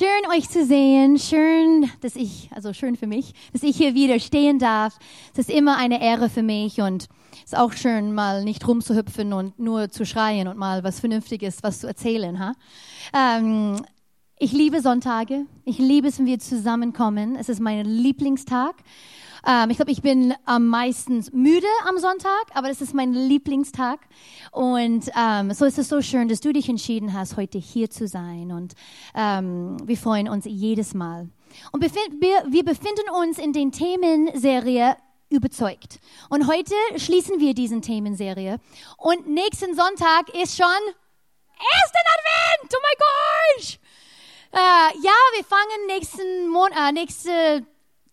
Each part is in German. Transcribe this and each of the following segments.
schön euch zu sehen. Schön, dass ich, also schön für mich, dass ich hier wieder stehen darf. Es ist immer eine Ehre für mich und es ist auch schön, mal nicht rumzuhüpfen und nur zu schreien und mal was Vernünftiges, was zu erzählen. Ha? Ähm, ich liebe Sonntage. Ich liebe es, wenn wir zusammenkommen. Es ist mein Lieblingstag. Ähm, ich glaube, ich bin am meisten müde am Sonntag, aber das ist mein Lieblingstag. Und ähm, so ist es so schön, dass du dich entschieden hast, heute hier zu sein. Und ähm, wir freuen uns jedes Mal. Und wir, wir befinden uns in den Themenserie überzeugt. Und heute schließen wir diesen Themenserie. Und nächsten Sonntag ist schon ersten Advent. Oh mein Gott! Äh, ja, wir fangen nächsten Mon äh, nächste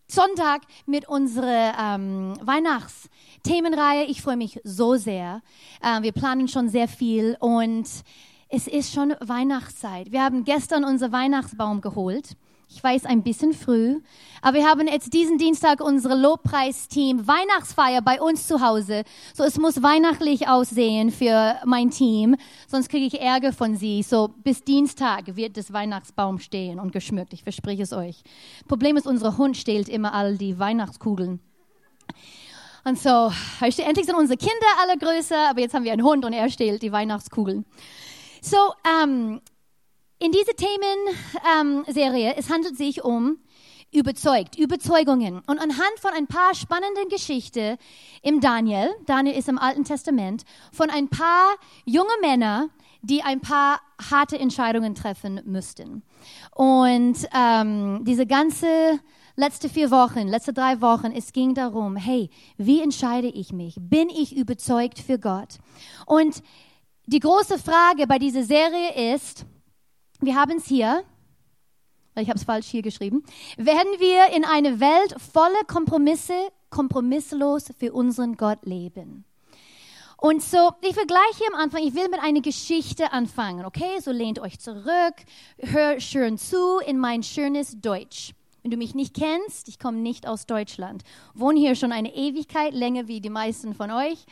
Sonntag mit unserer ähm, Weihnachtsthemenreihe. Ich freue mich so sehr. Äh, wir planen schon sehr viel und es ist schon Weihnachtszeit. Wir haben gestern unser Weihnachtsbaum geholt. Ich weiß, ein bisschen früh, aber wir haben jetzt diesen Dienstag unsere Lobpreisteam Weihnachtsfeier bei uns zu Hause. So, es muss weihnachtlich aussehen für mein Team, sonst kriege ich Ärger von sie. So, bis Dienstag wird das Weihnachtsbaum stehen und geschmückt. Ich verspreche es euch. Problem ist, unser Hund stehlt immer all die Weihnachtskugeln. Und so, endlich sind unsere Kinder alle größer, aber jetzt haben wir einen Hund und er stehlt die Weihnachtskugeln. So, ähm, in dieser Themenserie, ähm, es handelt sich um überzeugt, Überzeugungen. Und anhand von ein paar spannenden Geschichten im Daniel, Daniel ist im Alten Testament, von ein paar junge Männer, die ein paar harte Entscheidungen treffen müssten. Und ähm, diese ganze letzte vier Wochen, letzte drei Wochen, es ging darum, hey, wie entscheide ich mich? Bin ich überzeugt für Gott? Und die große Frage bei dieser Serie ist, wir haben es hier, weil ich habe es falsch hier geschrieben, werden wir in eine Welt voller Kompromisse, kompromisslos für unseren Gott leben. Und so, ich will gleich hier am Anfang, ich will mit einer Geschichte anfangen, okay? So lehnt euch zurück, hör schön zu in mein schönes Deutsch. Wenn du mich nicht kennst, ich komme nicht aus Deutschland. Wohne hier schon eine Ewigkeit, länger wie die meisten von euch.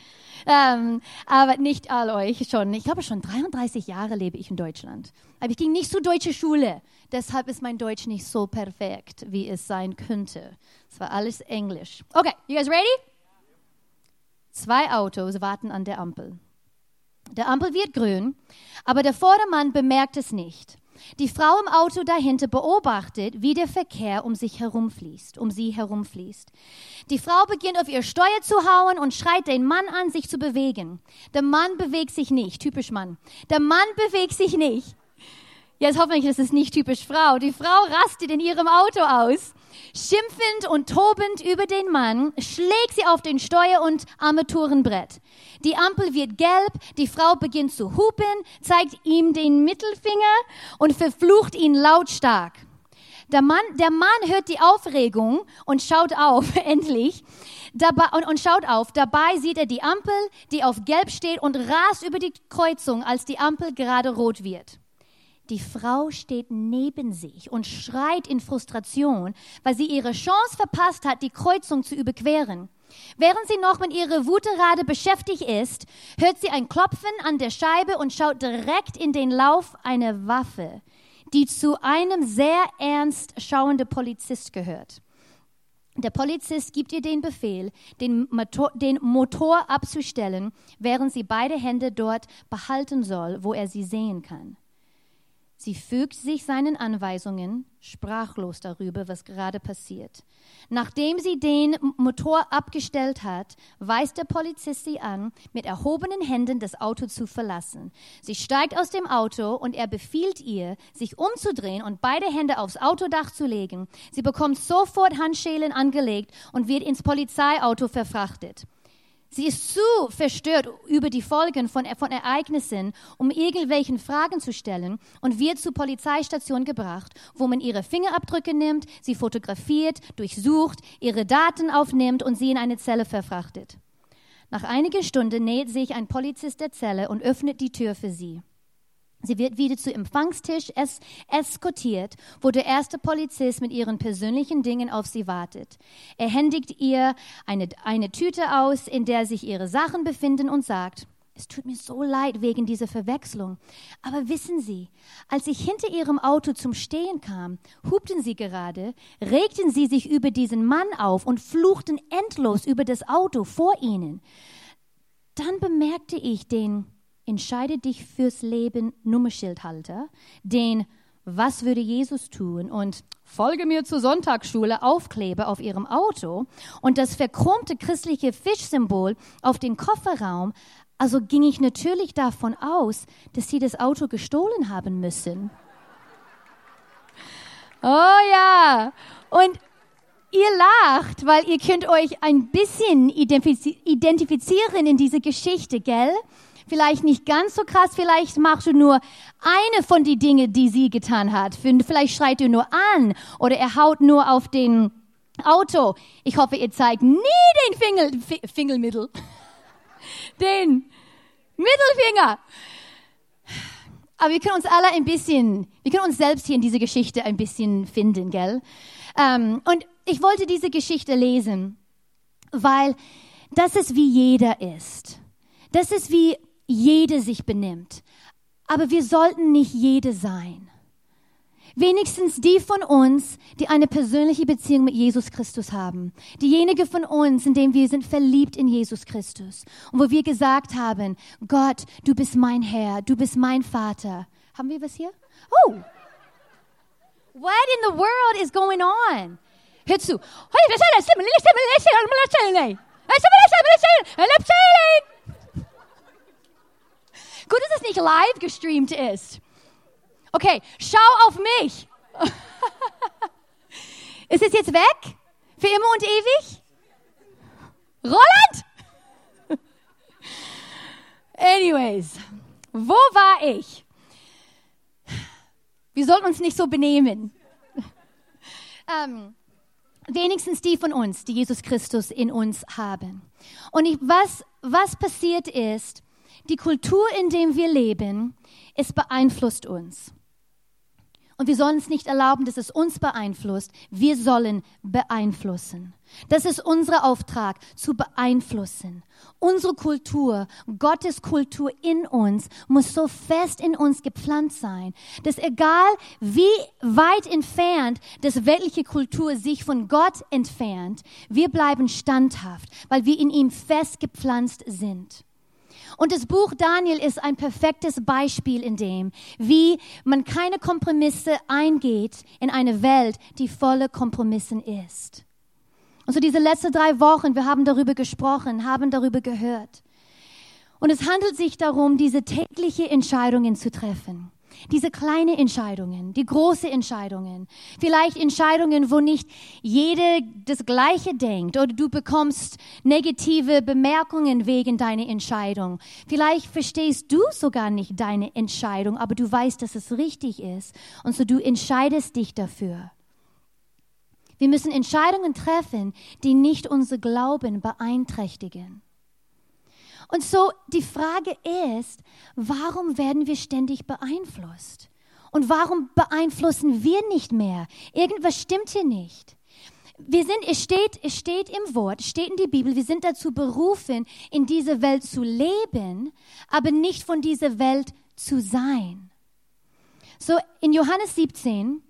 Ähm, aber nicht all euch schon. Ich glaube, schon 33 Jahre lebe ich in Deutschland. Aber ich ging nicht zur deutschen Schule. Deshalb ist mein Deutsch nicht so perfekt, wie es sein könnte. Es war alles Englisch. Okay, you guys ready? Zwei Autos warten an der Ampel. Der Ampel wird grün, aber der Vordermann bemerkt es nicht. Die Frau im Auto dahinter beobachtet, wie der Verkehr um sich herumfließt, um sie herumfließt. Die Frau beginnt auf ihr Steuer zu hauen und schreit den Mann an, sich zu bewegen. Der Mann bewegt sich nicht, typisch Mann. Der Mann bewegt sich nicht. Jetzt hoffentlich ist es nicht typisch Frau. Die Frau rastet in ihrem Auto aus. Schimpfend und tobend über den Mann schlägt sie auf den Steuer- und Armaturenbrett. Die Ampel wird gelb, die Frau beginnt zu hupen, zeigt ihm den Mittelfinger und verflucht ihn lautstark. Der Mann, der Mann hört die Aufregung und schaut auf, endlich, dabei, und, und schaut auf. Dabei sieht er die Ampel, die auf gelb steht und rast über die Kreuzung, als die Ampel gerade rot wird. Die Frau steht neben sich und schreit in Frustration, weil sie ihre Chance verpasst hat, die Kreuzung zu überqueren. Während sie noch mit ihrer Wuterade beschäftigt ist, hört sie ein Klopfen an der Scheibe und schaut direkt in den Lauf einer Waffe, die zu einem sehr ernst schauenden Polizist gehört. Der Polizist gibt ihr den Befehl, den Motor, den Motor abzustellen, während sie beide Hände dort behalten soll, wo er sie sehen kann. Sie fügt sich seinen Anweisungen, sprachlos darüber, was gerade passiert. Nachdem sie den Motor abgestellt hat, weist der Polizist sie an, mit erhobenen Händen das Auto zu verlassen. Sie steigt aus dem Auto und er befiehlt ihr, sich umzudrehen und beide Hände aufs Autodach zu legen. Sie bekommt sofort Handschellen angelegt und wird ins Polizeiauto verfrachtet. Sie ist zu verstört über die Folgen von, von Ereignissen, um irgendwelchen Fragen zu stellen und wird zur Polizeistation gebracht, wo man ihre Fingerabdrücke nimmt, sie fotografiert, durchsucht, ihre Daten aufnimmt und sie in eine Zelle verfrachtet. Nach einiger Stunde näht sich ein Polizist der Zelle und öffnet die Tür für sie. Sie wird wieder zu Empfangstisch es eskortiert, wo der erste Polizist mit ihren persönlichen Dingen auf sie wartet. Er händigt ihr eine, eine Tüte aus, in der sich ihre Sachen befinden und sagt, Es tut mir so leid wegen dieser Verwechslung. Aber wissen Sie, als ich hinter Ihrem Auto zum Stehen kam, hupten Sie gerade, regten Sie sich über diesen Mann auf und fluchten endlos über das Auto vor Ihnen. Dann bemerkte ich den Entscheide dich fürs Leben Nummerschildhalter, den Was würde Jesus tun? Und Folge mir zur Sonntagsschule Aufkleber auf ihrem Auto. Und das verchromte christliche Fischsymbol auf den Kofferraum. Also ging ich natürlich davon aus, dass sie das Auto gestohlen haben müssen. Oh ja, und ihr lacht, weil ihr könnt euch ein bisschen identifizieren in diese Geschichte, gell? Vielleicht nicht ganz so krass, vielleicht machst du nur eine von den Dingen, die sie getan hat. Vielleicht schreit du nur an oder er haut nur auf den Auto. Ich hoffe, ihr zeigt nie den Fingel, Fingelmittel den Mittelfinger. Aber wir können uns alle ein bisschen, wir können uns selbst hier in dieser Geschichte ein bisschen finden, gell? Ähm, und ich wollte diese Geschichte lesen, weil das ist wie jeder ist. Das ist wie jede sich benimmt. Aber wir sollten nicht jede sein. Wenigstens die von uns, die eine persönliche Beziehung mit Jesus Christus haben. Diejenige von uns, in dem wir sind verliebt in Jesus Christus. Und wo wir gesagt haben, Gott, du bist mein Herr, du bist mein Vater. Haben wir was hier? Oh! What in the world is going on? Hör zu. Gut, dass es nicht live gestreamt ist. Okay, schau auf mich. Ist es jetzt weg? Für immer und ewig? Roland? Anyways, wo war ich? Wir sollten uns nicht so benehmen. ähm, wenigstens die von uns, die Jesus Christus in uns haben. Und ich, was, was passiert ist, die Kultur, in der wir leben, es beeinflusst uns. Und wir sollen es nicht erlauben, dass es uns beeinflusst. Wir sollen beeinflussen. Das ist unser Auftrag, zu beeinflussen. Unsere Kultur, Gottes Kultur in uns, muss so fest in uns gepflanzt sein, dass egal wie weit entfernt das weltliche Kultur sich von Gott entfernt, wir bleiben standhaft, weil wir in ihm fest gepflanzt sind. Und das Buch Daniel ist ein perfektes Beispiel in dem, wie man keine Kompromisse eingeht in eine Welt, die voller Kompromissen ist. Und so diese letzten drei Wochen, wir haben darüber gesprochen, haben darüber gehört. Und es handelt sich darum, diese tägliche Entscheidungen zu treffen. Diese kleinen Entscheidungen, die großen Entscheidungen, vielleicht Entscheidungen, wo nicht jeder das Gleiche denkt oder du bekommst negative Bemerkungen wegen deiner Entscheidung. Vielleicht verstehst du sogar nicht deine Entscheidung, aber du weißt, dass es richtig ist und so du entscheidest dich dafür. Wir müssen Entscheidungen treffen, die nicht unser Glauben beeinträchtigen. Und so die Frage ist, warum werden wir ständig beeinflusst? Und warum beeinflussen wir nicht mehr? Irgendwas stimmt hier nicht. Wir sind, es steht, es steht im Wort, es steht in die Bibel, wir sind dazu berufen, in dieser Welt zu leben, aber nicht von dieser Welt zu sein. So in Johannes 17,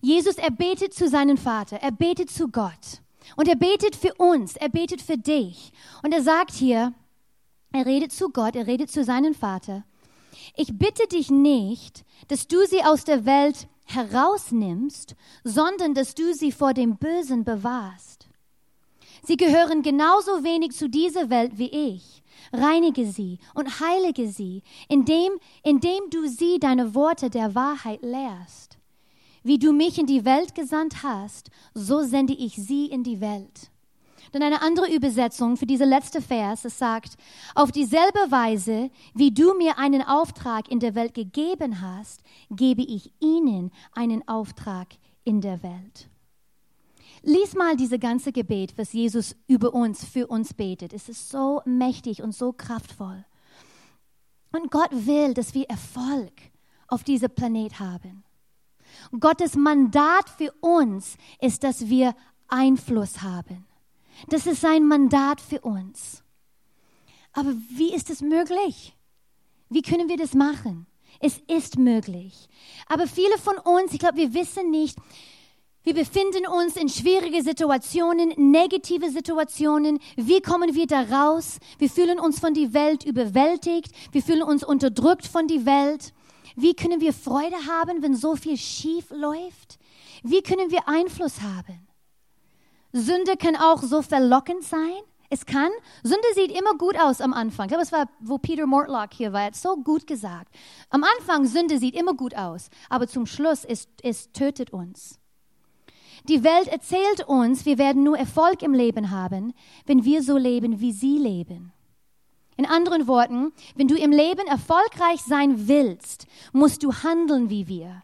Jesus, er betet zu seinem Vater, er betet zu Gott. Und er betet für uns, er betet für dich. Und er sagt hier, er redet zu Gott, er redet zu seinem Vater. Ich bitte dich nicht, dass du sie aus der Welt herausnimmst, sondern dass du sie vor dem Bösen bewahrst. Sie gehören genauso wenig zu dieser Welt wie ich. Reinige sie und heilige sie, indem, indem du sie deine Worte der Wahrheit lehrst. Wie du mich in die Welt gesandt hast, so sende ich sie in die Welt. Dann eine andere Übersetzung für diese letzte Vers, es sagt, auf dieselbe Weise, wie du mir einen Auftrag in der Welt gegeben hast, gebe ich ihnen einen Auftrag in der Welt. Lies mal diese ganze Gebet, was Jesus über uns, für uns betet. Es ist so mächtig und so kraftvoll. Und Gott will, dass wir Erfolg auf diesem Planet haben. Gottes Mandat für uns ist, dass wir Einfluss haben. Das ist sein Mandat für uns. Aber wie ist es möglich? Wie können wir das machen? Es ist möglich. Aber viele von uns, ich glaube, wir wissen nicht, wir befinden uns in schwierige Situationen, negative Situationen. Wie kommen wir da raus? Wir fühlen uns von der Welt überwältigt. Wir fühlen uns unterdrückt von der Welt. Wie können wir Freude haben, wenn so viel schief läuft? Wie können wir Einfluss haben? Sünde kann auch so verlockend sein. Es kann. Sünde sieht immer gut aus am Anfang. Ich glaube, es war, wo Peter Mortlock hier war. Er hat so gut gesagt. Am Anfang, Sünde sieht immer gut aus. Aber zum Schluss, es, es tötet uns. Die Welt erzählt uns, wir werden nur Erfolg im Leben haben, wenn wir so leben, wie sie leben. In anderen Worten, wenn du im Leben erfolgreich sein willst, musst du handeln wie wir,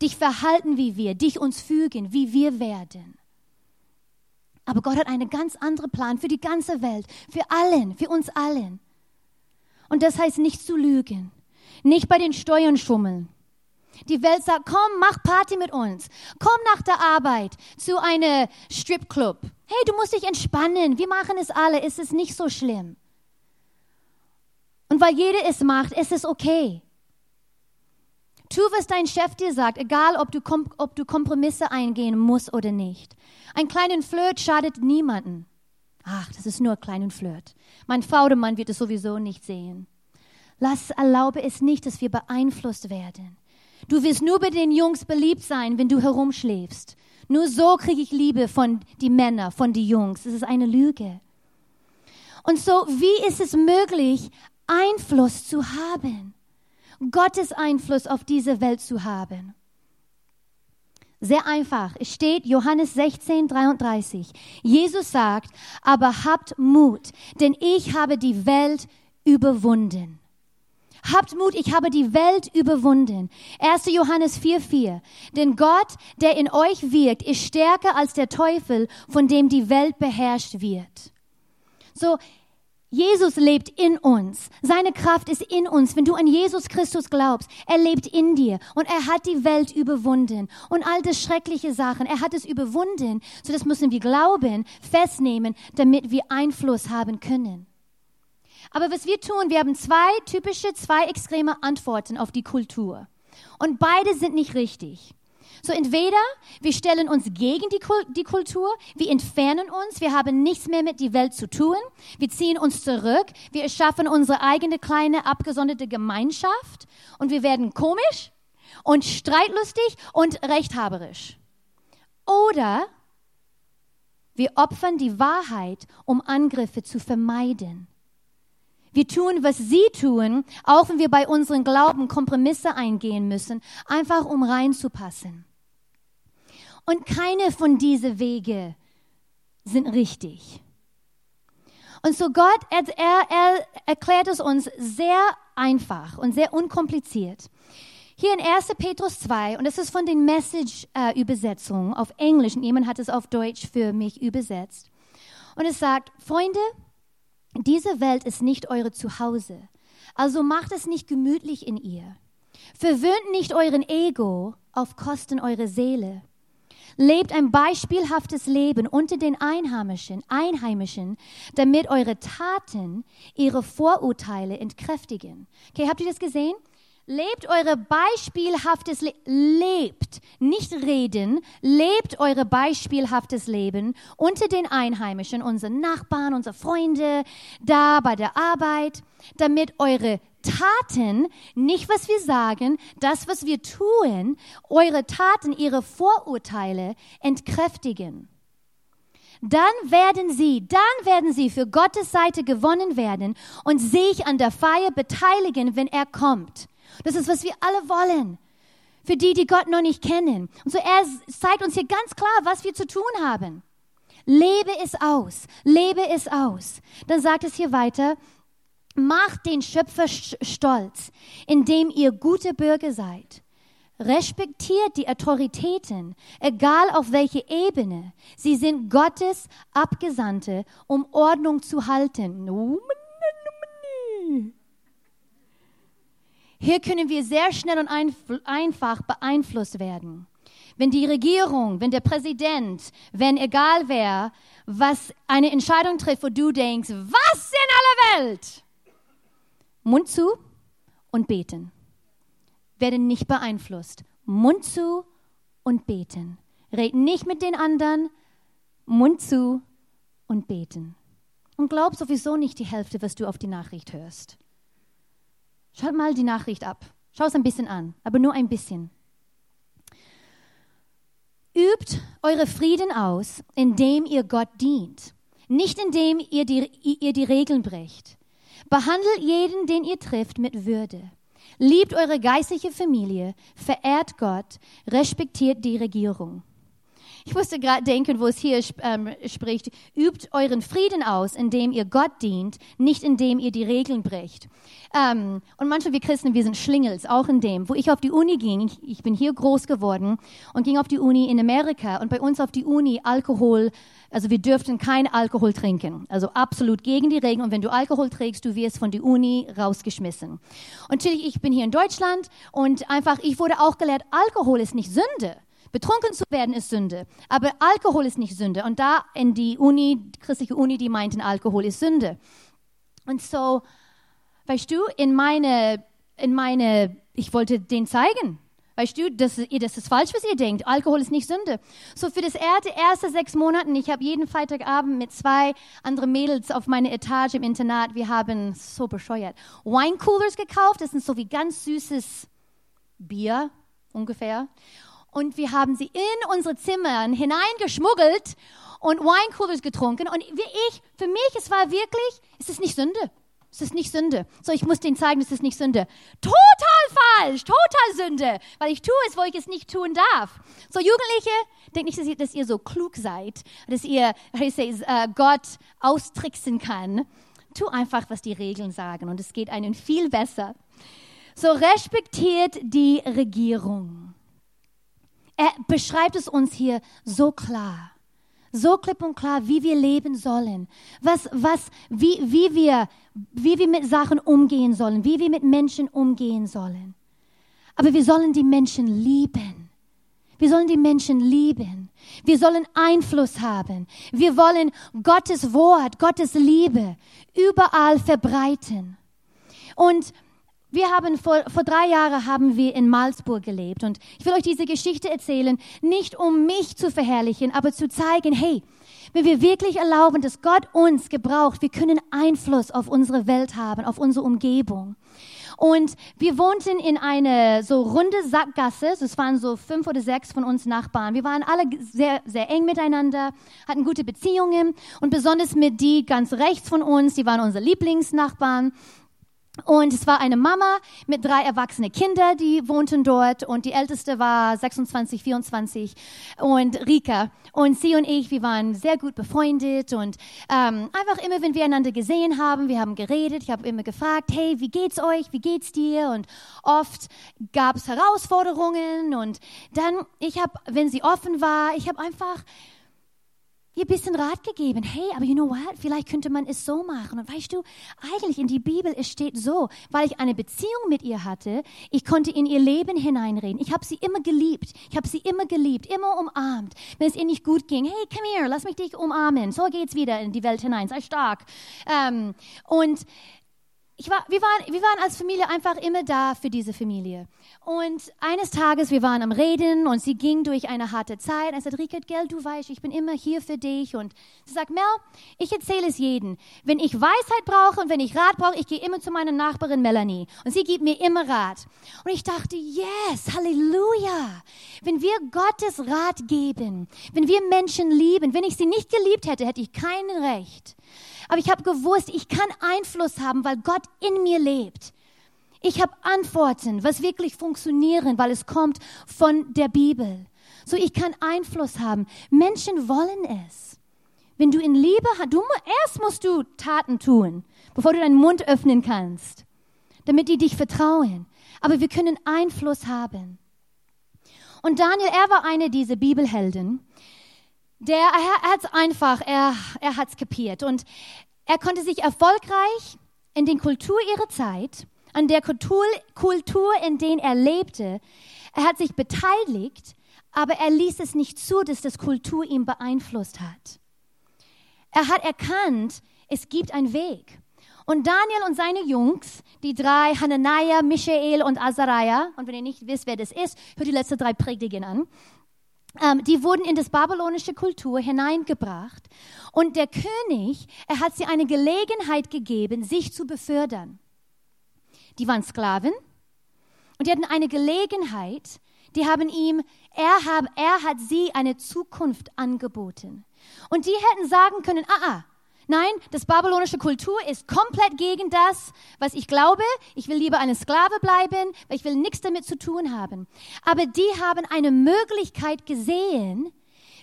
dich verhalten wie wir, dich uns fügen, wie wir werden. Aber Gott hat einen ganz anderen Plan für die ganze Welt, für allen, für uns allen. Und das heißt nicht zu lügen, nicht bei den Steuern schummeln, die Welt sagt, komm, mach Party mit uns. Komm nach der Arbeit zu einem Stripclub. Hey, du musst dich entspannen. Wir machen es alle. Es ist nicht so schlimm. Und weil jeder es macht, ist es okay. Tu, was dein Chef dir sagt, egal ob du, ob du Kompromisse eingehen musst oder nicht. Ein kleiner Flirt schadet niemanden. Ach, das ist nur ein kleiner Flirt. Mein Frau oder Mann wird es sowieso nicht sehen. Lass, erlaube es nicht, dass wir beeinflusst werden. Du wirst nur bei den Jungs beliebt sein, wenn du herumschläfst. Nur so kriege ich Liebe von die Männer, von die Jungs. Das ist eine Lüge. Und so, wie ist es möglich, Einfluss zu haben? Gottes Einfluss auf diese Welt zu haben? Sehr einfach. Es steht Johannes 16, 33. Jesus sagt, aber habt Mut, denn ich habe die Welt überwunden. Habt Mut, ich habe die Welt überwunden. 1. Johannes 4,4. Denn Gott, der in euch wirkt, ist stärker als der Teufel, von dem die Welt beherrscht wird. So, Jesus lebt in uns. Seine Kraft ist in uns. Wenn du an Jesus Christus glaubst, er lebt in dir und er hat die Welt überwunden und all das schreckliche Sachen. Er hat es überwunden. So das müssen wir glauben, festnehmen, damit wir Einfluss haben können. Aber was wir tun, wir haben zwei typische, zwei extreme Antworten auf die Kultur. Und beide sind nicht richtig. So entweder wir stellen uns gegen die, die Kultur, wir entfernen uns, wir haben nichts mehr mit der Welt zu tun, wir ziehen uns zurück, wir erschaffen unsere eigene kleine abgesonderte Gemeinschaft und wir werden komisch und streitlustig und rechthaberisch. Oder wir opfern die Wahrheit, um Angriffe zu vermeiden. Wir tun, was sie tun, auch wenn wir bei unseren Glauben Kompromisse eingehen müssen, einfach um reinzupassen. Und keine von diesen Wege sind richtig. Und so Gott, er, er, er erklärt es uns sehr einfach und sehr unkompliziert. Hier in 1. Petrus 2, und das ist von den Message-Übersetzungen auf Englisch, und jemand hat es auf Deutsch für mich übersetzt. Und es sagt, Freunde, diese Welt ist nicht eure Zuhause, also macht es nicht gemütlich in ihr. Verwöhnt nicht euren Ego auf Kosten eurer Seele. Lebt ein beispielhaftes Leben unter den Einheimischen, Einheimischen, damit eure Taten ihre Vorurteile entkräftigen. Okay, habt ihr das gesehen? Lebt eure beispielhaftes Leben, lebt, nicht reden, lebt eure beispielhaftes Leben unter den Einheimischen, unseren Nachbarn, unsere Freunde, da bei der Arbeit, damit eure Taten, nicht was wir sagen, das, was wir tun, eure Taten, ihre Vorurteile entkräftigen. Dann werden sie, dann werden sie für Gottes Seite gewonnen werden und sich an der Feier beteiligen, wenn er kommt. Das ist, was wir alle wollen. Für die, die Gott noch nicht kennen. Und so er zeigt uns hier ganz klar, was wir zu tun haben. Lebe es aus. Lebe es aus. Dann sagt es hier weiter, macht den Schöpfer stolz, indem ihr gute Bürger seid. Respektiert die Autoritäten, egal auf welche Ebene. Sie sind Gottes Abgesandte, um Ordnung zu halten. Hier können wir sehr schnell und einfach beeinflusst werden. Wenn die Regierung, wenn der Präsident, wenn egal wer, was eine Entscheidung trifft, wo du denkst, was in aller Welt? Mund zu und beten. Werde nicht beeinflusst. Mund zu und beten. Red nicht mit den anderen. Mund zu und beten. Und glaub sowieso nicht die Hälfte, was du auf die Nachricht hörst. Schalt mal die Nachricht ab. Schau es ein bisschen an, aber nur ein bisschen. Übt eure Frieden aus, indem ihr Gott dient, nicht indem ihr die, ihr die Regeln brecht. Behandelt jeden, den ihr trifft, mit Würde. Liebt eure geistliche Familie, verehrt Gott, respektiert die Regierung. Ich musste gerade denken, wo es hier ähm, spricht, übt euren Frieden aus, indem ihr Gott dient, nicht indem ihr die Regeln bricht. Ähm, und manche wir Christen, wir sind Schlingels, auch in dem. Wo ich auf die Uni ging, ich, ich bin hier groß geworden und ging auf die Uni in Amerika und bei uns auf die Uni Alkohol, also wir dürften kein Alkohol trinken. Also absolut gegen die Regeln. Und wenn du Alkohol trägst, du wirst von der Uni rausgeschmissen. Und natürlich, ich bin hier in Deutschland und einfach, ich wurde auch gelehrt, Alkohol ist nicht Sünde. Betrunken zu werden ist Sünde, aber Alkohol ist nicht Sünde. Und da in die Uni, christliche Uni, die meinten, Alkohol ist Sünde. Und so, weißt du, in meine, in meine, ich wollte den zeigen. Weißt du, das, das ist falsch, was ihr denkt. Alkohol ist nicht Sünde. So für das erste, erste sechs Monate, ich habe jeden Freitagabend mit zwei anderen Mädels auf meiner Etage im Internat, wir haben so bescheuert, Wine Coolers gekauft. Das sind so wie ganz süßes Bier ungefähr und wir haben sie in unsere Zimmer hineingeschmuggelt und Wine getrunken. Und wie ich, für mich, es war wirklich, es ist nicht Sünde. Es ist nicht Sünde. So, ich muss denen zeigen, es ist nicht Sünde. Total falsch, total Sünde, weil ich tue es, wo ich es nicht tun darf. So, Jugendliche, denkt nicht, dass ihr, dass ihr so klug seid, dass ihr say, uh, Gott austricksen kann. Tu einfach, was die Regeln sagen und es geht einem viel besser. So, respektiert die Regierung. Er beschreibt es uns hier so klar. So klipp und klar, wie wir leben sollen. Was, was, wie, wie wir, wie wir mit Sachen umgehen sollen, wie wir mit Menschen umgehen sollen. Aber wir sollen die Menschen lieben. Wir sollen die Menschen lieben. Wir sollen Einfluss haben. Wir wollen Gottes Wort, Gottes Liebe überall verbreiten. Und wir haben vor, vor drei Jahren haben wir in Malzburg gelebt und ich will euch diese Geschichte erzählen, nicht um mich zu verherrlichen, aber zu zeigen, hey, wenn wir wirklich erlauben, dass Gott uns gebraucht, wir können Einfluss auf unsere Welt haben, auf unsere Umgebung. Und wir wohnten in eine so runde Sackgasse. Es waren so fünf oder sechs von uns Nachbarn. Wir waren alle sehr, sehr eng miteinander, hatten gute Beziehungen und besonders mit die ganz rechts von uns, die waren unsere Lieblingsnachbarn. Und es war eine Mama mit drei erwachsenen Kindern, die wohnten dort. Und die älteste war 26, 24 und Rika. Und sie und ich, wir waren sehr gut befreundet. Und ähm, einfach immer, wenn wir einander gesehen haben, wir haben geredet. Ich habe immer gefragt, hey, wie geht's euch? Wie geht's dir? Und oft gab es Herausforderungen. Und dann, ich habe, wenn sie offen war, ich habe einfach ihr bisschen Rat gegeben. Hey, aber you know what? Vielleicht könnte man es so machen. Und weißt du, eigentlich in die Bibel, es steht so, weil ich eine Beziehung mit ihr hatte, ich konnte in ihr Leben hineinreden. Ich habe sie immer geliebt. Ich habe sie immer geliebt, immer umarmt. Wenn es ihr nicht gut ging, hey, komm her, lass mich dich umarmen. So geht's wieder in die Welt hinein. Sei stark. Ähm, und war, wir, waren, wir waren als Familie einfach immer da für diese Familie. Und eines Tages, wir waren am Reden und sie ging durch eine harte Zeit. Er sagt, Rickert, gell, du weißt, ich bin immer hier für dich. Und sie sagt, Mel, ich erzähle es jedem. Wenn ich Weisheit brauche und wenn ich Rat brauche, ich gehe immer zu meiner Nachbarin Melanie. Und sie gibt mir immer Rat. Und ich dachte, yes, Halleluja. Wenn wir Gottes Rat geben, wenn wir Menschen lieben, wenn ich sie nicht geliebt hätte, hätte ich kein Recht aber ich habe gewusst, ich kann Einfluss haben, weil Gott in mir lebt. Ich habe Antworten, was wirklich funktionieren, weil es kommt von der Bibel. So ich kann Einfluss haben. Menschen wollen es. Wenn du in Liebe hast, du, erst musst du Taten tun, bevor du deinen Mund öffnen kannst, damit die dich vertrauen. Aber wir können Einfluss haben. Und Daniel, er war eine dieser Bibelhelden, der er hat es einfach, er, er hat es kapiert. Und er konnte sich erfolgreich in den Kultur ihrer Zeit, an der Kultur, Kultur, in der er lebte, er hat sich beteiligt, aber er ließ es nicht zu, dass das Kultur ihn beeinflusst hat. Er hat erkannt, es gibt einen Weg. Und Daniel und seine Jungs, die drei, Hananiah, Michael und Azariah, und wenn ihr nicht wisst, wer das ist, hört die letzten drei Predigen an, ähm, die wurden in das babylonische Kultur hineingebracht. Und der König, er hat sie eine Gelegenheit gegeben, sich zu befördern. Die waren Sklaven und die hatten eine Gelegenheit, die haben ihm, er, hab, er hat sie eine Zukunft angeboten. Und die hätten sagen können, ah, ah, Nein, das babylonische Kultur ist komplett gegen das, was ich glaube. Ich will lieber eine Sklave bleiben, weil ich will nichts damit zu tun haben. Aber die haben eine Möglichkeit gesehen,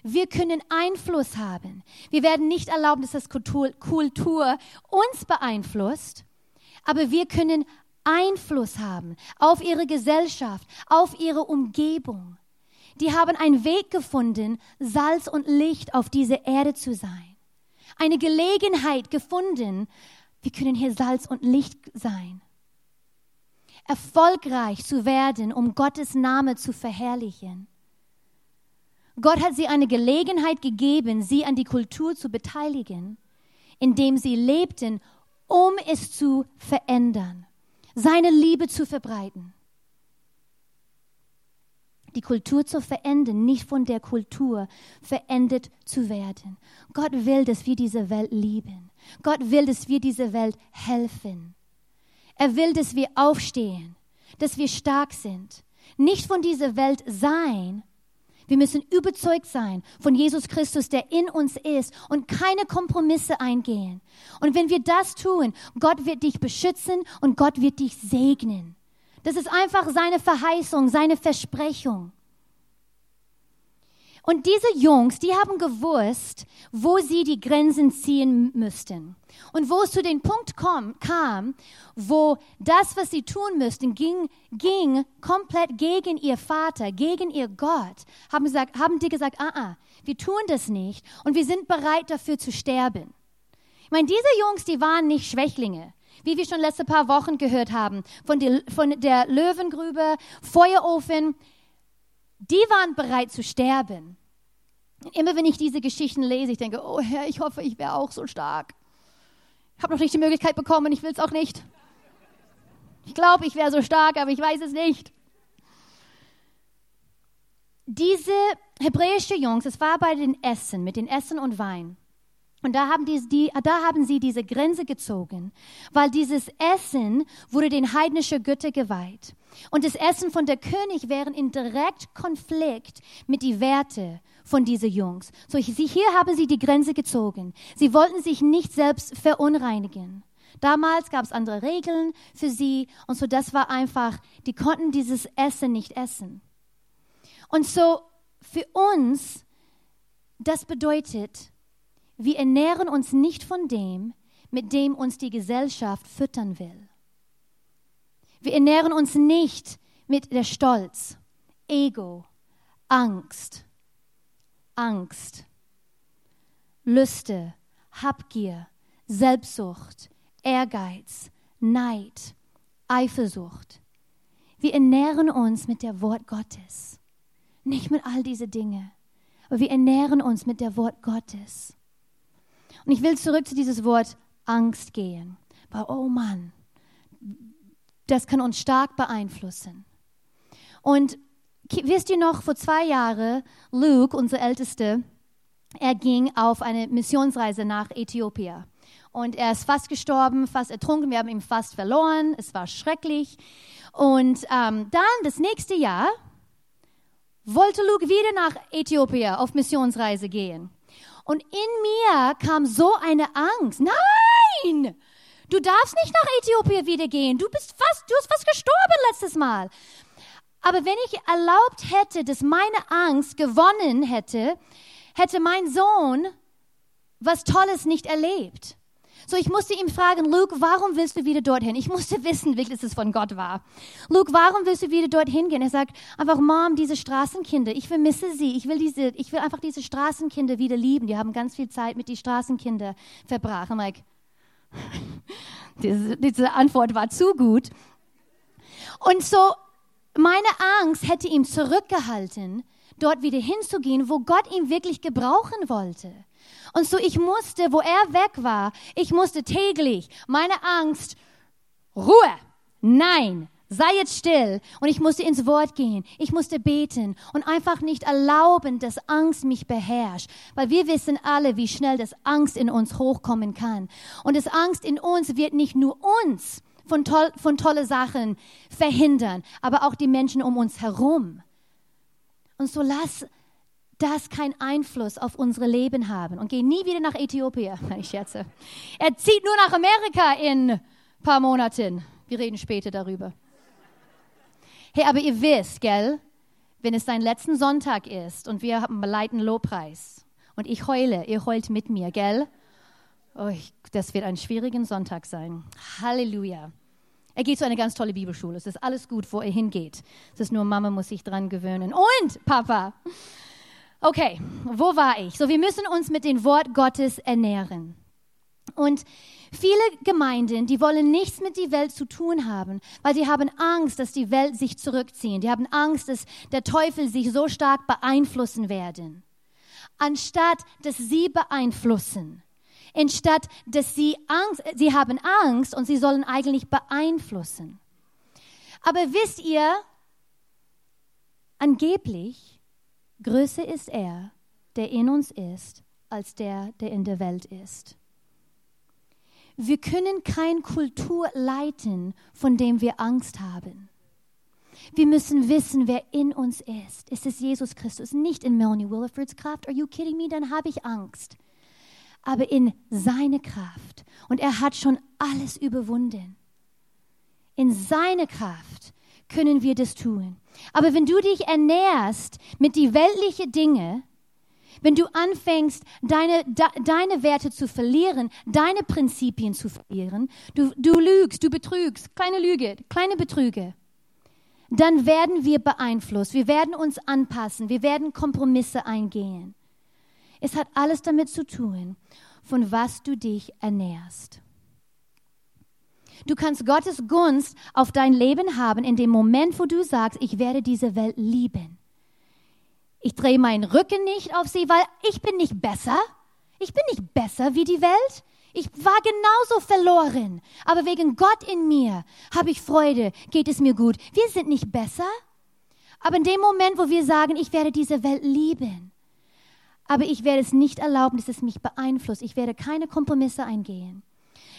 wir können Einfluss haben. Wir werden nicht erlauben, dass das Kultur, Kultur uns beeinflusst, aber wir können Einfluss haben auf ihre Gesellschaft, auf ihre Umgebung. Die haben einen Weg gefunden, Salz und Licht auf dieser Erde zu sein eine Gelegenheit gefunden. Wir können hier Salz und Licht sein. Erfolgreich zu werden, um Gottes Name zu verherrlichen. Gott hat sie eine Gelegenheit gegeben, sie an die Kultur zu beteiligen, indem sie lebten, um es zu verändern, seine Liebe zu verbreiten die Kultur zu verändern, nicht von der Kultur verändert zu werden. Gott will, dass wir diese Welt lieben. Gott will, dass wir dieser Welt helfen. Er will, dass wir aufstehen, dass wir stark sind. Nicht von dieser Welt sein. Wir müssen überzeugt sein von Jesus Christus, der in uns ist und keine Kompromisse eingehen. Und wenn wir das tun, Gott wird dich beschützen und Gott wird dich segnen. Das ist einfach seine Verheißung, seine Versprechung. Und diese Jungs, die haben gewusst, wo sie die Grenzen ziehen müssten. Und wo es zu dem Punkt kom, kam, wo das, was sie tun müssten, ging, ging komplett gegen ihr Vater, gegen ihr Gott, haben, gesagt, haben die gesagt, ah, ah, wir tun das nicht und wir sind bereit dafür zu sterben. Ich meine, diese Jungs, die waren nicht Schwächlinge wie wir schon letzte paar Wochen gehört haben, von, die, von der Löwengrube, Feuerofen, die waren bereit zu sterben. Immer wenn ich diese Geschichten lese, ich denke, oh Herr, ich hoffe, ich wäre auch so stark. Ich habe noch nicht die Möglichkeit bekommen, ich will es auch nicht. Ich glaube, ich wäre so stark, aber ich weiß es nicht. Diese hebräische Jungs, es war bei den Essen, mit den Essen und Wein. Und da haben, die, die, da haben sie diese Grenze gezogen, weil dieses Essen wurde den heidnischen Götter geweiht. Und das Essen von der König wäre in direkt Konflikt mit den Werten von diesen Jungs. So, hier haben sie die Grenze gezogen. Sie wollten sich nicht selbst verunreinigen. Damals gab es andere Regeln für sie und so das war einfach, die konnten dieses Essen nicht essen. Und so für uns, das bedeutet, wir ernähren uns nicht von dem, mit dem uns die Gesellschaft füttern will. Wir ernähren uns nicht mit der Stolz, Ego, Angst, Angst, Lüste, Habgier, Selbstsucht, Ehrgeiz, Neid, Eifersucht. Wir ernähren uns mit der Wort Gottes, nicht mit all diese Dinge, aber wir ernähren uns mit der Wort Gottes. Und ich will zurück zu dieses Wort Angst gehen. Weil, oh Mann, das kann uns stark beeinflussen. Und wisst ihr noch, vor zwei Jahren, Luke, unser Ältester, er ging auf eine Missionsreise nach Äthiopien. Und er ist fast gestorben, fast ertrunken. Wir haben ihn fast verloren. Es war schrecklich. Und ähm, dann das nächste Jahr wollte Luke wieder nach Äthiopien auf Missionsreise gehen. Und in mir kam so eine Angst. Nein! Du darfst nicht nach Äthiopien wieder gehen. Du bist fast, du bist fast gestorben letztes Mal. Aber wenn ich erlaubt hätte, dass meine Angst gewonnen hätte, hätte mein Sohn was Tolles nicht erlebt. So, ich musste ihn fragen, Luke, warum willst du wieder dorthin? Ich musste wissen, wirklich, dass es von Gott war. Luke, warum willst du wieder dorthin gehen? Er sagt einfach, Mom, diese Straßenkinder, ich vermisse sie. Ich will diese, ich will einfach diese Straßenkinder wieder lieben. Die haben ganz viel Zeit mit den Straßenkindern verbracht. I'm like, diese, Antwort war zu gut. Und so, meine Angst hätte ihn zurückgehalten, dort wieder hinzugehen, wo Gott ihn wirklich gebrauchen wollte. Und so ich musste, wo er weg war, ich musste täglich meine Angst, Ruhe, nein, sei jetzt still. Und ich musste ins Wort gehen. Ich musste beten und einfach nicht erlauben, dass Angst mich beherrscht. Weil wir wissen alle, wie schnell das Angst in uns hochkommen kann. Und das Angst in uns wird nicht nur uns von, toll, von tolle Sachen verhindern, aber auch die Menschen um uns herum. Und so lass das keinen Einfluss auf unsere Leben haben und geh nie wieder nach Äthiopien. Ich schätze. Er zieht nur nach Amerika in ein paar Monaten. Wir reden später darüber. Hey, aber ihr wisst, gell, wenn es dein letzten Sonntag ist und wir haben leiten Lobpreis und ich heule, ihr heult mit mir, gell? Oh, ich, das wird ein schwieriger Sonntag sein. Halleluja. Er geht zu einer ganz tolle Bibelschule. Es ist alles gut, wo er hingeht. Es ist nur, Mama muss sich dran gewöhnen. Und Papa. Okay, wo war ich? So, wir müssen uns mit dem Wort Gottes ernähren. Und viele Gemeinden, die wollen nichts mit der Welt zu tun haben, weil die haben Angst, dass die Welt sich zurückziehen. Die haben Angst, dass der Teufel sich so stark beeinflussen werden. Anstatt, dass sie beeinflussen, anstatt dass sie Angst, sie haben Angst und sie sollen eigentlich beeinflussen. Aber wisst ihr, angeblich größer ist er, der in uns ist, als der, der in der Welt ist. Wir können keine Kultur leiten, von dem wir Angst haben. Wir müssen wissen, wer in uns ist. Es ist Jesus Christus, nicht in Melanie Williford's Kraft. Are you kidding me? Dann habe ich Angst aber in seine Kraft. Und er hat schon alles überwunden. In seine Kraft können wir das tun. Aber wenn du dich ernährst mit die weltlichen Dinge, wenn du anfängst, deine, de, deine Werte zu verlieren, deine Prinzipien zu verlieren, du, du lügst, du betrügst, kleine Lüge, kleine Betrüge, dann werden wir beeinflusst, wir werden uns anpassen, wir werden Kompromisse eingehen. Es hat alles damit zu tun, von was du dich ernährst. Du kannst Gottes Gunst auf dein Leben haben in dem Moment, wo du sagst, ich werde diese Welt lieben. Ich drehe meinen Rücken nicht auf sie, weil ich bin nicht besser. Ich bin nicht besser wie die Welt. Ich war genauso verloren. Aber wegen Gott in mir habe ich Freude, geht es mir gut. Wir sind nicht besser. Aber in dem Moment, wo wir sagen, ich werde diese Welt lieben, aber ich werde es nicht erlauben, dass es mich beeinflusst. Ich werde keine Kompromisse eingehen.